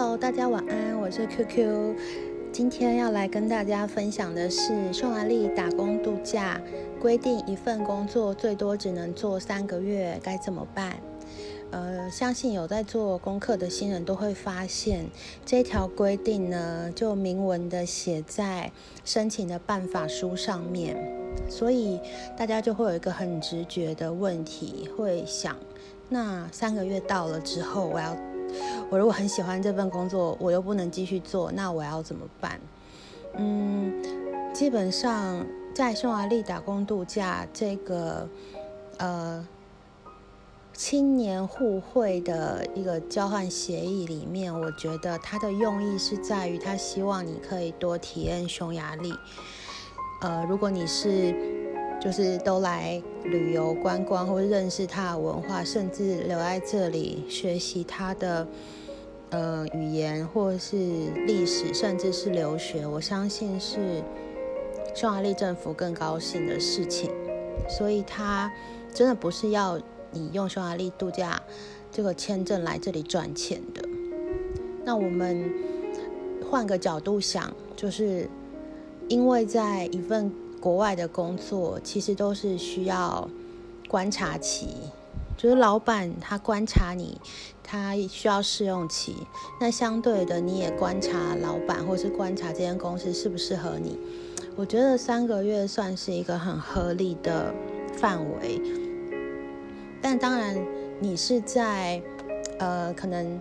Hello，大家晚安，我是 QQ。今天要来跟大家分享的是匈牙利打工度假规定，一份工作最多只能做三个月，该怎么办？呃，相信有在做功课的新人都会发现，这条规定呢，就明文的写在申请的办法书上面，所以大家就会有一个很直觉的问题，会想，那三个月到了之后，我要。我如果很喜欢这份工作，我又不能继续做，那我要怎么办？嗯，基本上在匈牙利打工度假这个呃青年互惠的一个交换协议里面，我觉得它的用意是在于，他希望你可以多体验匈牙利。呃，如果你是就是都来旅游观光，或认识它的文化，甚至留在这里学习它的呃语言，或是历史，甚至是留学，我相信是匈牙利政府更高兴的事情。所以，他真的不是要你用匈牙利度假这个签证来这里赚钱的。那我们换个角度想，就是因为在一份。国外的工作其实都是需要观察期，就是老板他观察你，他需要试用期。那相对的，你也观察老板，或是观察这间公司适不适合你。我觉得三个月算是一个很合理的范围。但当然，你是在呃可能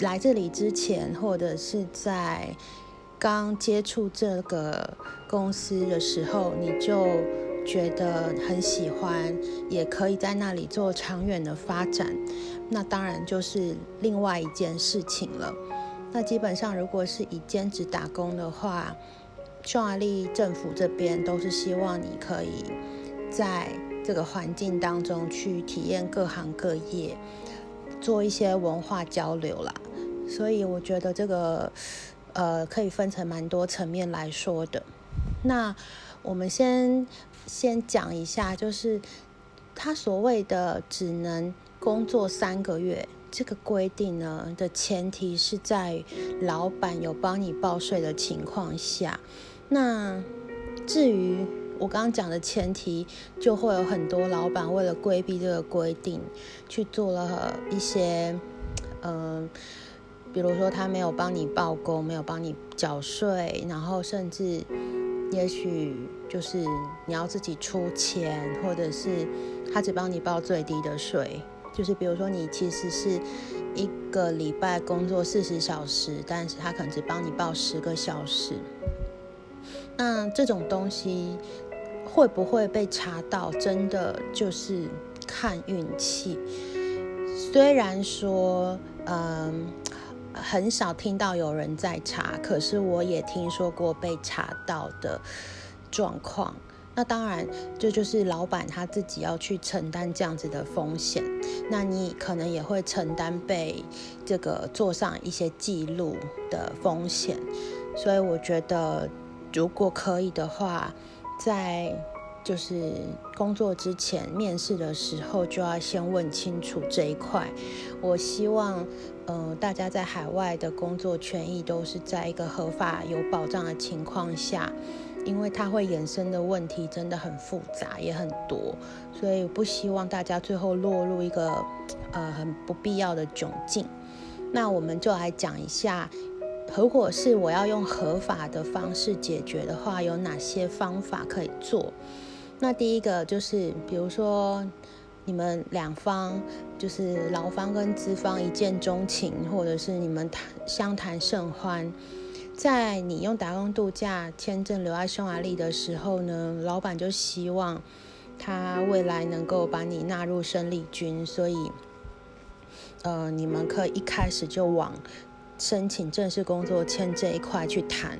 来这里之前，或者是在。刚接触这个公司的时候，你就觉得很喜欢，也可以在那里做长远的发展，那当然就是另外一件事情了。那基本上，如果是以兼职打工的话，匈牙利政府这边都是希望你可以在这个环境当中去体验各行各业，做一些文化交流啦。所以我觉得这个。呃，可以分成蛮多层面来说的。那我们先先讲一下，就是他所谓的只能工作三个月这个规定呢的前提是在老板有帮你报税的情况下。那至于我刚刚讲的前提，就会有很多老板为了规避这个规定，去做了一些嗯。比如说，他没有帮你报工，没有帮你缴税，然后甚至也许就是你要自己出钱，或者是他只帮你报最低的税。就是比如说，你其实是一个礼拜工作四十小时，但是他可能只帮你报十个小时。那这种东西会不会被查到？真的就是看运气。虽然说，嗯。很少听到有人在查，可是我也听说过被查到的状况。那当然，这就是老板他自己要去承担这样子的风险。那你可能也会承担被这个做上一些记录的风险。所以我觉得，如果可以的话，在就是工作之前面试的时候，就要先问清楚这一块。我希望。呃，大家在海外的工作权益都是在一个合法有保障的情况下，因为它会衍生的问题真的很复杂也很多，所以不希望大家最后落入一个呃很不必要的窘境。那我们就来讲一下，如果是我要用合法的方式解决的话，有哪些方法可以做？那第一个就是，比如说。你们两方就是劳方跟资方一见钟情，或者是你们谈相谈甚欢，在你用打工度假签证留在匈牙利的时候呢，老板就希望他未来能够把你纳入生力军，所以呃，你们可以一开始就往申请正式工作签这一块去谈。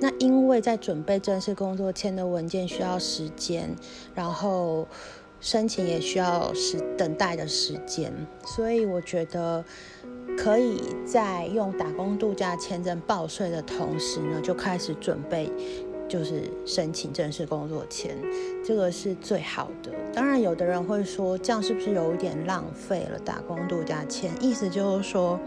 那因为在准备正式工作签的文件需要时间，然后。申请也需要时等待的时间，所以我觉得可以在用打工度假签证报税的同时呢，就开始准备，就是申请正式工作签，这个是最好的。当然，有的人会说，这样是不是有一点浪费了打工度假签？意思就是说，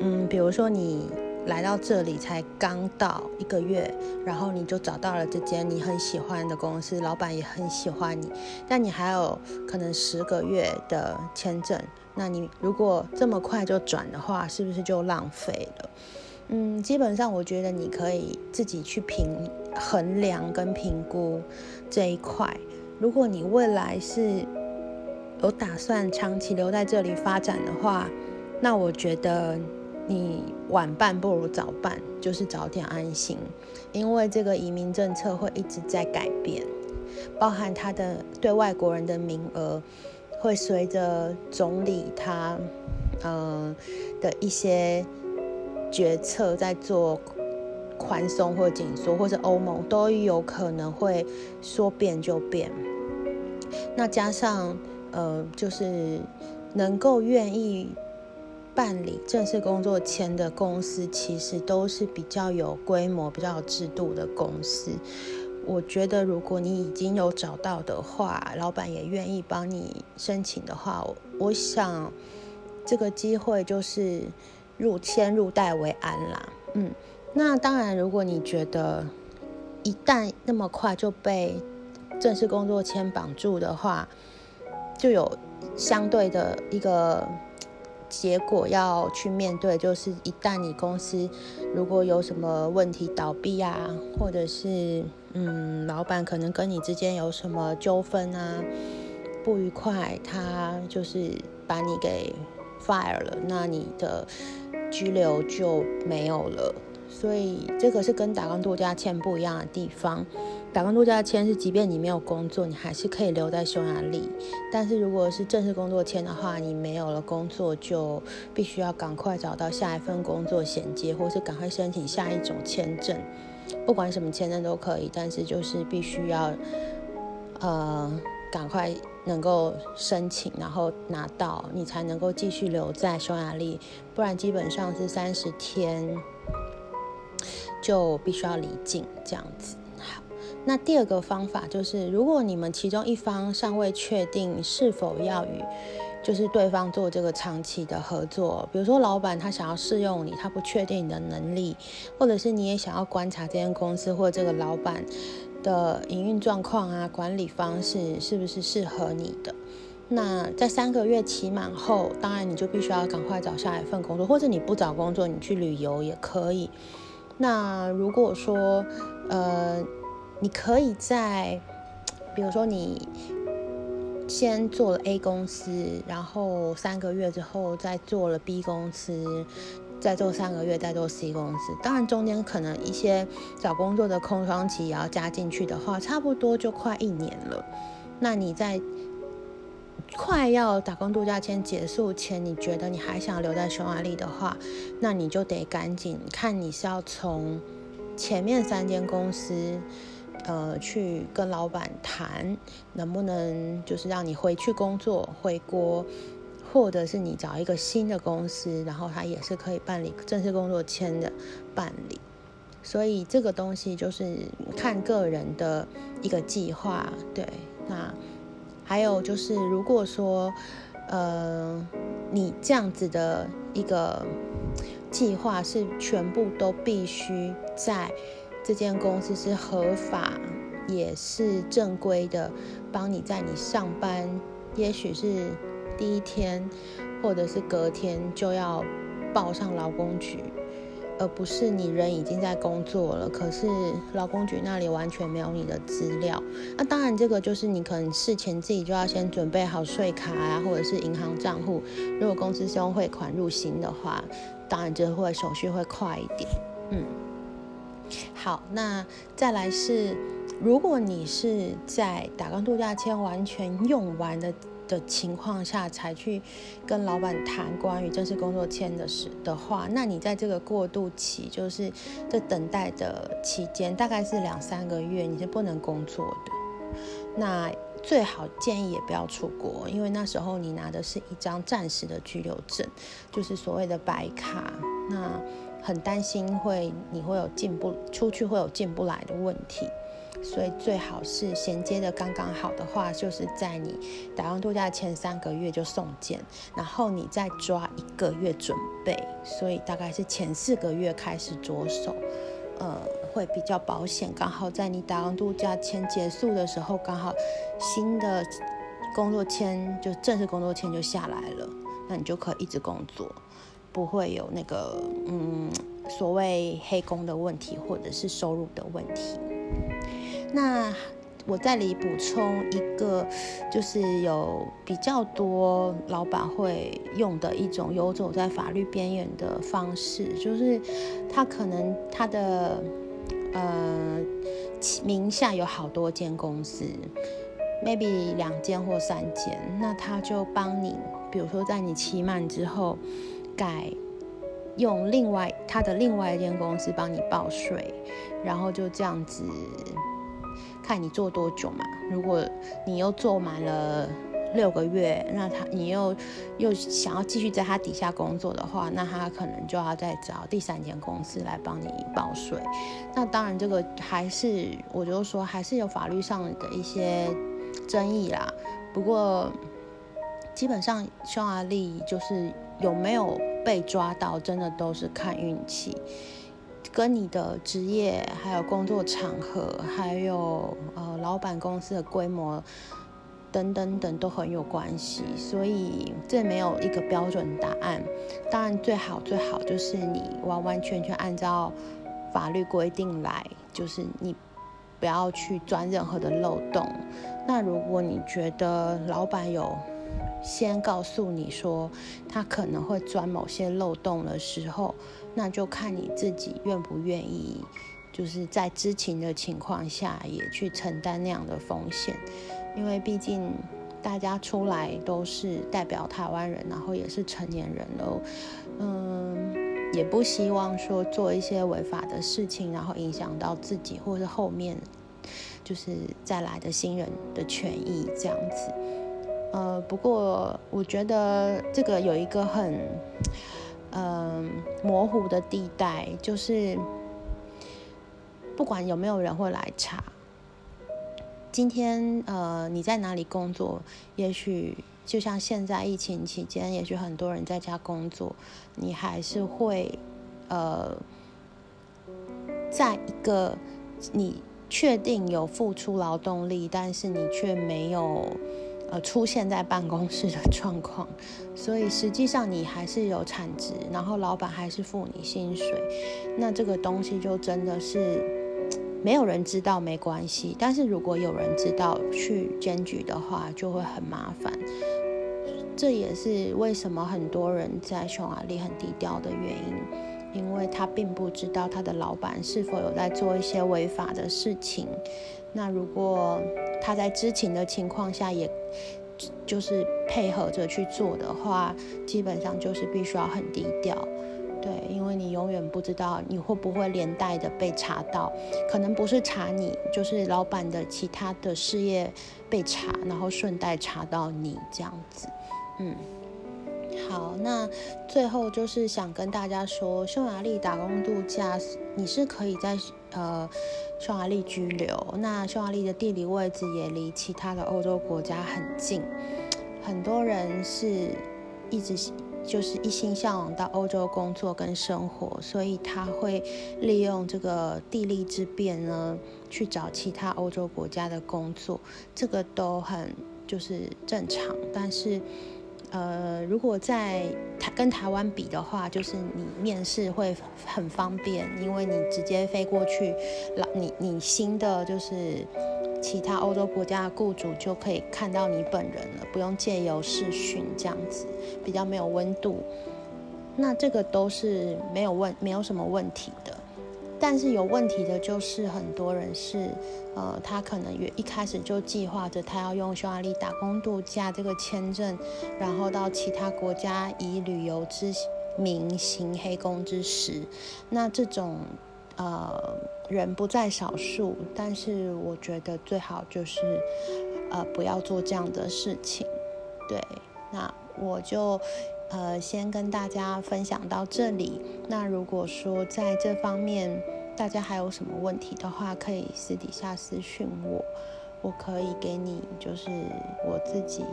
嗯，比如说你来到这里才刚到一个月，然后你就找到了这间你很喜欢的公司，老板也很喜欢你，但你还有可能十个月的签证，那你如果这么快就转的话，是不是就浪费了？嗯，基本上我觉得你可以自己去评衡量跟评估这一块。如果你未来是有打算长期留在这里发展的话，那我觉得你晚办不如早办，就是早点安心，因为这个移民政策会一直在改变，包含他的对外国人的名额会随着总理他嗯的一些。决策在做宽松或紧缩，或者欧盟都有可能会说变就变。那加上呃，就是能够愿意办理正式工作签的公司，其实都是比较有规模、比较有制度的公司。我觉得，如果你已经有找到的话，老板也愿意帮你申请的话，我想这个机会就是。入签入袋为安啦，嗯，那当然，如果你觉得一旦那么快就被正式工作签绑住的话，就有相对的一个结果要去面对，就是一旦你公司如果有什么问题倒闭啊，或者是嗯，老板可能跟你之间有什么纠纷啊，不愉快，他就是把你给 fire 了，那你的。居留就没有了，所以这个是跟打工度假签不一样的地方。打工度假签是，即便你没有工作，你还是可以留在匈牙利；但是如果是正式工作签的话，你没有了工作，就必须要赶快找到下一份工作衔接，或是赶快申请下一种签证。不管什么签证都可以，但是就是必须要，呃。赶快能够申请，然后拿到，你才能够继续留在匈牙利，不然基本上是三十天就必须要离境这样子。好，那第二个方法就是，如果你们其中一方尚未确定是否要与就是对方做这个长期的合作，比如说老板他想要试用你，他不确定你的能力，或者是你也想要观察这间公司或这个老板。的营运状况啊，管理方式是不是适合你的？那在三个月期满后，当然你就必须要赶快找下一份工作，或者你不找工作，你去旅游也可以。那如果说，呃，你可以在，比如说你先做了 A 公司，然后三个月之后再做了 B 公司。再做三个月，再做 C 公司，当然中间可能一些找工作的空窗期也要加进去的话，差不多就快一年了。那你在快要打工度假签结束前，你觉得你还想留在匈牙利的话，那你就得赶紧看你是要从前面三间公司，呃，去跟老板谈，能不能就是让你回去工作回国。或者是你找一个新的公司，然后他也是可以办理正式工作签的办理，所以这个东西就是看个人的一个计划。对，那还有就是，如果说呃你这样子的一个计划是全部都必须在这间公司是合法也是正规的，帮你在你上班，也许是。第一天，或者是隔天就要报上劳工局，而不是你人已经在工作了，可是劳工局那里完全没有你的资料。那当然，这个就是你可能事前自己就要先准备好税卡啊，或者是银行账户。如果公司是用汇款入行的话，当然就会手续会快一点。嗯，好，那再来是，如果你是在打工度假签完全用完的。的情况下才去跟老板谈关于正式工作签的事的话，那你在这个过渡期，就是这等待的期间，大概是两三个月，你是不能工作的。那最好建议也不要出国，因为那时候你拿的是一张暂时的居留证，就是所谓的白卡。那很担心会你会有进不出去会有进不来的问题。所以最好是衔接的刚刚好的话，就是在你打完度假前三个月就送件，然后你再抓一个月准备，所以大概是前四个月开始着手，呃，会比较保险。刚好在你打完度假签结束的时候，刚好新的工作签就正式工作签就下来了，那你就可以一直工作，不会有那个嗯所谓黑工的问题或者是收入的问题。那我在里补充一个，就是有比较多老板会用的一种游走在法律边缘的方式，就是他可能他的呃名下有好多间公司，maybe 两间或三间，那他就帮你，比如说在你期满之后改用另外他的另外一间公司帮你报税，然后就这样子。看你做多久嘛？如果你又做满了六个月，那他你又又想要继续在他底下工作的话，那他可能就要再找第三间公司来帮你报税。那当然，这个还是我就说还是有法律上的一些争议啦。不过基本上匈牙利就是有没有被抓到，真的都是看运气。跟你的职业、还有工作场合、还有呃老板公司的规模等等等都很有关系，所以这没有一个标准答案。当然，最好最好就是你完完全全按照法律规定来，就是你不要去钻任何的漏洞。那如果你觉得老板有先告诉你说他可能会钻某些漏洞的时候，那就看你自己愿不愿意，就是在知情的情况下也去承担那样的风险，因为毕竟大家出来都是代表台湾人，然后也是成年人了，嗯，也不希望说做一些违法的事情，然后影响到自己或者是后面就是再来的新人的权益这样子。呃，不过我觉得这个有一个很，嗯，模糊的地带，就是不管有没有人会来查，今天呃你在哪里工作，也许就像现在疫情期间，也许很多人在家工作，你还是会呃，在一个你确定有付出劳动力，但是你却没有。呃，出现在办公室的状况，所以实际上你还是有产值，然后老板还是付你薪水，那这个东西就真的是没有人知道没关系，但是如果有人知道去检举的话，就会很麻烦。这也是为什么很多人在匈牙利很低调的原因，因为他并不知道他的老板是否有在做一些违法的事情。那如果他在知情的情况下，也就是配合着去做的话，基本上就是必须要很低调，对，因为你永远不知道你会不会连带的被查到，可能不是查你，就是老板的其他的事业被查，然后顺带查到你这样子，嗯。好，那最后就是想跟大家说，匈牙利打工度假，你是可以在呃匈牙利居留。那匈牙利的地理位置也离其他的欧洲国家很近，很多人是一直就是一心向往到欧洲工作跟生活，所以他会利用这个地利之便呢，去找其他欧洲国家的工作，这个都很就是正常，但是。呃，如果在台跟台湾比的话，就是你面试会很方便，因为你直接飞过去，老你你新的就是其他欧洲国家的雇主就可以看到你本人了，不用借由视讯这样子，比较没有温度。那这个都是没有问没有什么问题的。但是有问题的就是很多人是，呃，他可能也一开始就计划着他要用匈牙利打工度假这个签证，然后到其他国家以旅游之名行黑工之实。那这种呃人不在少数，但是我觉得最好就是呃不要做这样的事情。对，那我就。呃，先跟大家分享到这里。那如果说在这方面大家还有什么问题的话，可以私底下私讯我，我可以给你就是我自己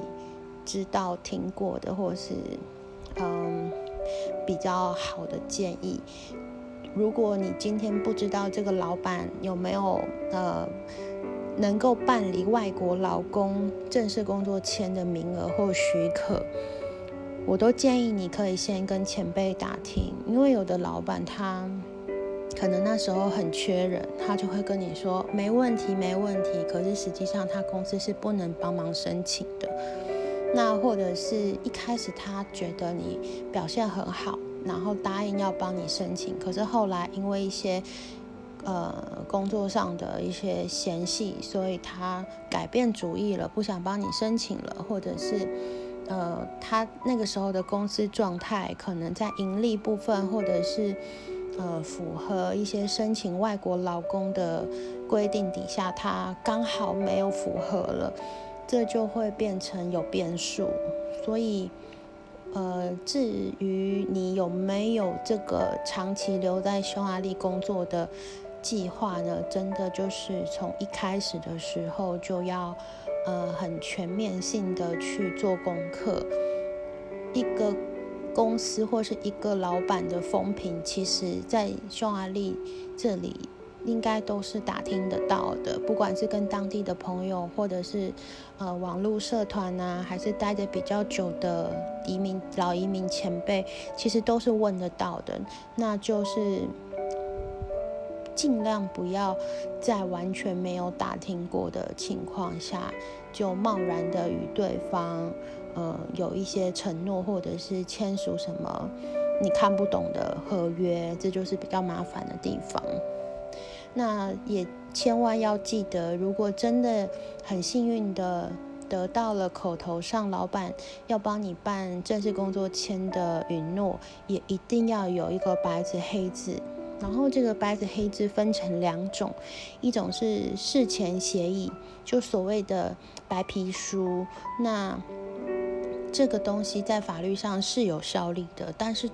知道听过的，或是嗯比较好的建议。如果你今天不知道这个老板有没有呃能够办理外国劳工正式工作签的名额或许可。我都建议你可以先跟前辈打听，因为有的老板他可能那时候很缺人，他就会跟你说没问题没问题，可是实际上他公司是不能帮忙申请的。那或者是一开始他觉得你表现很好，然后答应要帮你申请，可是后来因为一些呃工作上的一些嫌隙，所以他改变主意了，不想帮你申请了，或者是。呃，他那个时候的公司状态，可能在盈利部分，或者是呃符合一些申请外国劳工的规定底下，他刚好没有符合了，这就会变成有变数。所以，呃，至于你有没有这个长期留在匈牙利工作的计划呢？真的就是从一开始的时候就要。呃，很全面性的去做功课。一个公司或是一个老板的风评，其实在匈牙利这里应该都是打听得到的。不管是跟当地的朋友，或者是呃网络社团啊，还是待的比较久的移民老移民前辈，其实都是问得到的。那就是。尽量不要在完全没有打听过的情况下，就贸然的与对方，呃，有一些承诺，或者是签署什么你看不懂的合约，这就是比较麻烦的地方。那也千万要记得，如果真的很幸运的得到了口头上老板要帮你办正式工作签的允诺，也一定要有一个白纸黑字。然后这个白纸黑字分成两种，一种是事前协议，就所谓的白皮书。那这个东西在法律上是有效力的，但是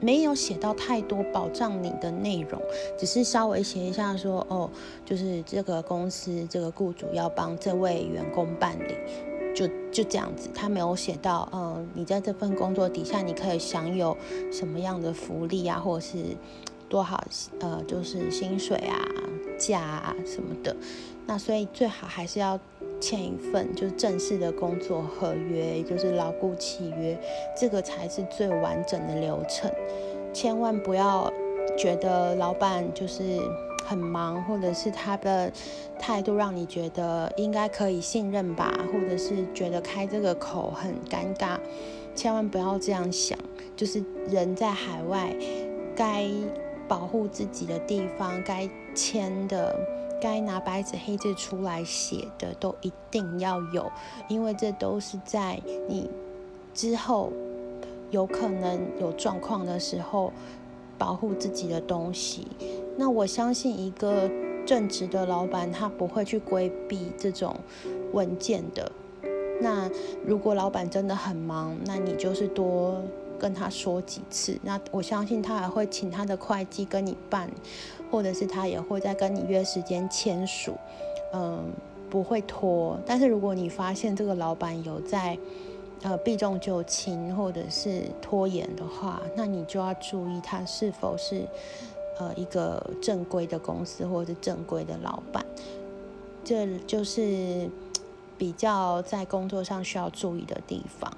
没有写到太多保障你的内容，只是稍微写一下说，哦，就是这个公司这个雇主要帮这位员工办理，就就这样子。他没有写到，嗯，你在这份工作底下你可以享有什么样的福利啊，或者是。多好，呃，就是薪水啊、假啊什么的，那所以最好还是要签一份就是正式的工作合约，也就是牢固契约，这个才是最完整的流程。千万不要觉得老板就是很忙，或者是他的态度让你觉得应该可以信任吧，或者是觉得开这个口很尴尬，千万不要这样想。就是人在海外该。保护自己的地方，该签的、该拿白纸黑字出来写的，都一定要有，因为这都是在你之后有可能有状况的时候保护自己的东西。那我相信一个正直的老板，他不会去规避这种文件的。那如果老板真的很忙，那你就是多。跟他说几次，那我相信他还会请他的会计跟你办，或者是他也会再跟你约时间签署，嗯，不会拖。但是如果你发现这个老板有在呃避重就轻或者是拖延的话，那你就要注意他是否是呃一个正规的公司或者是正规的老板，这就是比较在工作上需要注意的地方。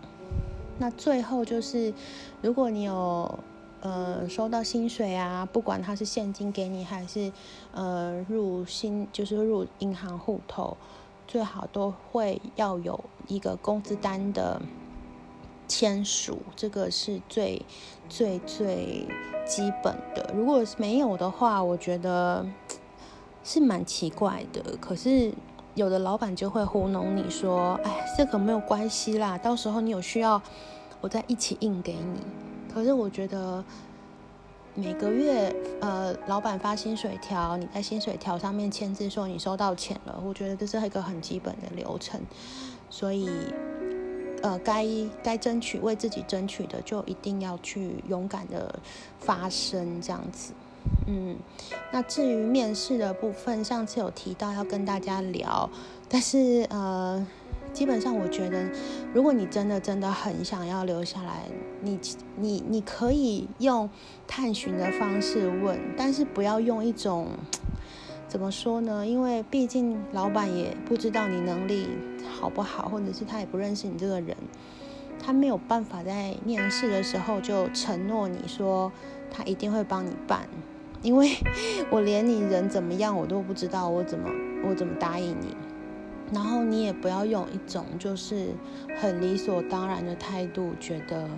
那最后就是，如果你有呃收到薪水啊，不管他是现金给你还是呃入薪，就是入银行户头，最好都会要有一个工资单的签署，这个是最最最基本的。如果是没有的话，我觉得是蛮奇怪的。可是有的老板就会糊弄你说，哎，这个没有关系啦，到时候你有需要。我再一起印给你，可是我觉得每个月呃，老板发薪水条，你在薪水条上面签字说你收到钱了，我觉得这是一个很基本的流程，所以呃，该该争取为自己争取的，就一定要去勇敢的发声，这样子。嗯，那至于面试的部分，上次有提到要跟大家聊，但是呃，基本上我觉得，如果你真的真的很想要留下来，你你你可以用探寻的方式问，但是不要用一种怎么说呢？因为毕竟老板也不知道你能力好不好，或者是他也不认识你这个人，他没有办法在面试的时候就承诺你说他一定会帮你办。因为我连你人怎么样我都不知道，我怎么我怎么答应你？然后你也不要用一种就是很理所当然的态度，觉得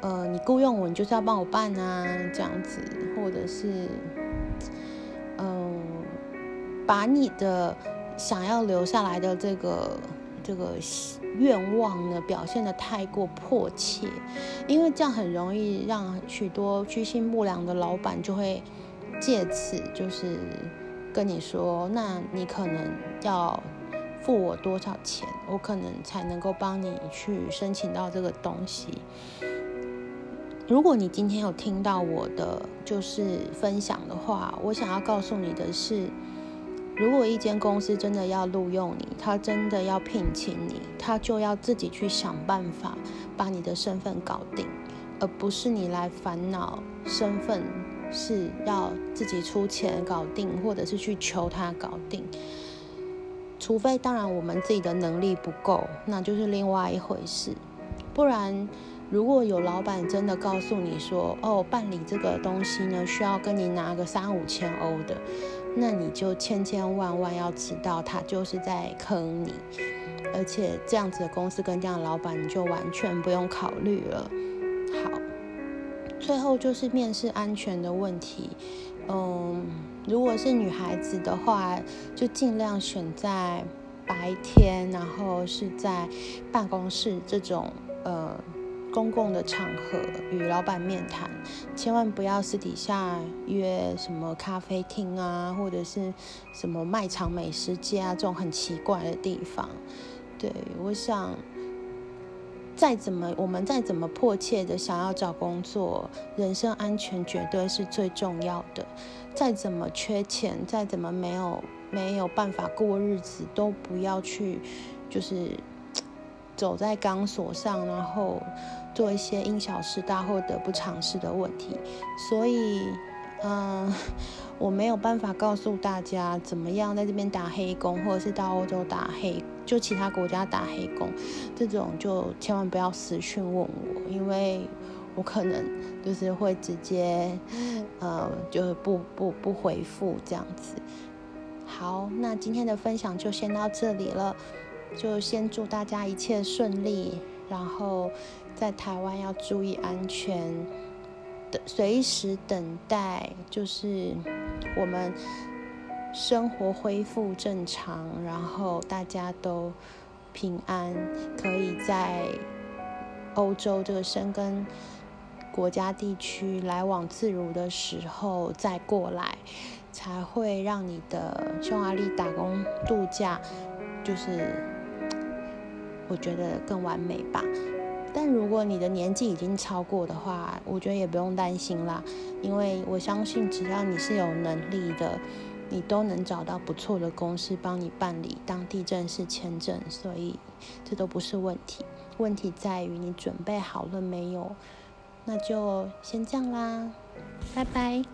呃你雇佣我，你就是要帮我办啊这样子，或者是嗯把你的想要留下来的这个这个愿望呢表现的太过迫切，因为这样很容易让许多居心不良的老板就会。借此就是跟你说，那你可能要付我多少钱，我可能才能够帮你去申请到这个东西。如果你今天有听到我的就是分享的话，我想要告诉你的是，如果一间公司真的要录用你，他真的要聘请你，他就要自己去想办法把你的身份搞定，而不是你来烦恼身份。是要自己出钱搞定，或者是去求他搞定。除非当然我们自己的能力不够，那就是另外一回事。不然，如果有老板真的告诉你说，哦，办理这个东西呢，需要跟你拿个三五千欧的，那你就千千万万要知道，他就是在坑你。而且这样子的公司跟这样的老板，你就完全不用考虑了。最后就是面试安全的问题，嗯，如果是女孩子的话，就尽量选在白天，然后是在办公室这种呃公共的场合与老板面谈，千万不要私底下约什么咖啡厅啊，或者是什么卖场美食街啊这种很奇怪的地方。对我想。再怎么，我们再怎么迫切的想要找工作，人身安全绝对是最重要的。再怎么缺钱，再怎么没有没有办法过日子，都不要去，就是 走在钢索上，然后做一些因小失大或得不偿失的问题。所以，嗯。我没有办法告诉大家怎么样在这边打黑工，或者是到欧洲打黑，就其他国家打黑工，这种就千万不要私讯问我，因为我可能就是会直接，呃，就是不不不回复这样子。好，那今天的分享就先到这里了，就先祝大家一切顺利，然后在台湾要注意安全。等随时等待，就是我们生活恢复正常，然后大家都平安，可以在欧洲这个生根国家地区来往自如的时候再过来，才会让你的匈牙利打工度假，就是我觉得更完美吧。但如果你的年纪已经超过的话，我觉得也不用担心啦，因为我相信只要你是有能力的，你都能找到不错的公司帮你办理当地正式签证，所以这都不是问题。问题在于你准备好了没有？那就先这样啦，拜拜。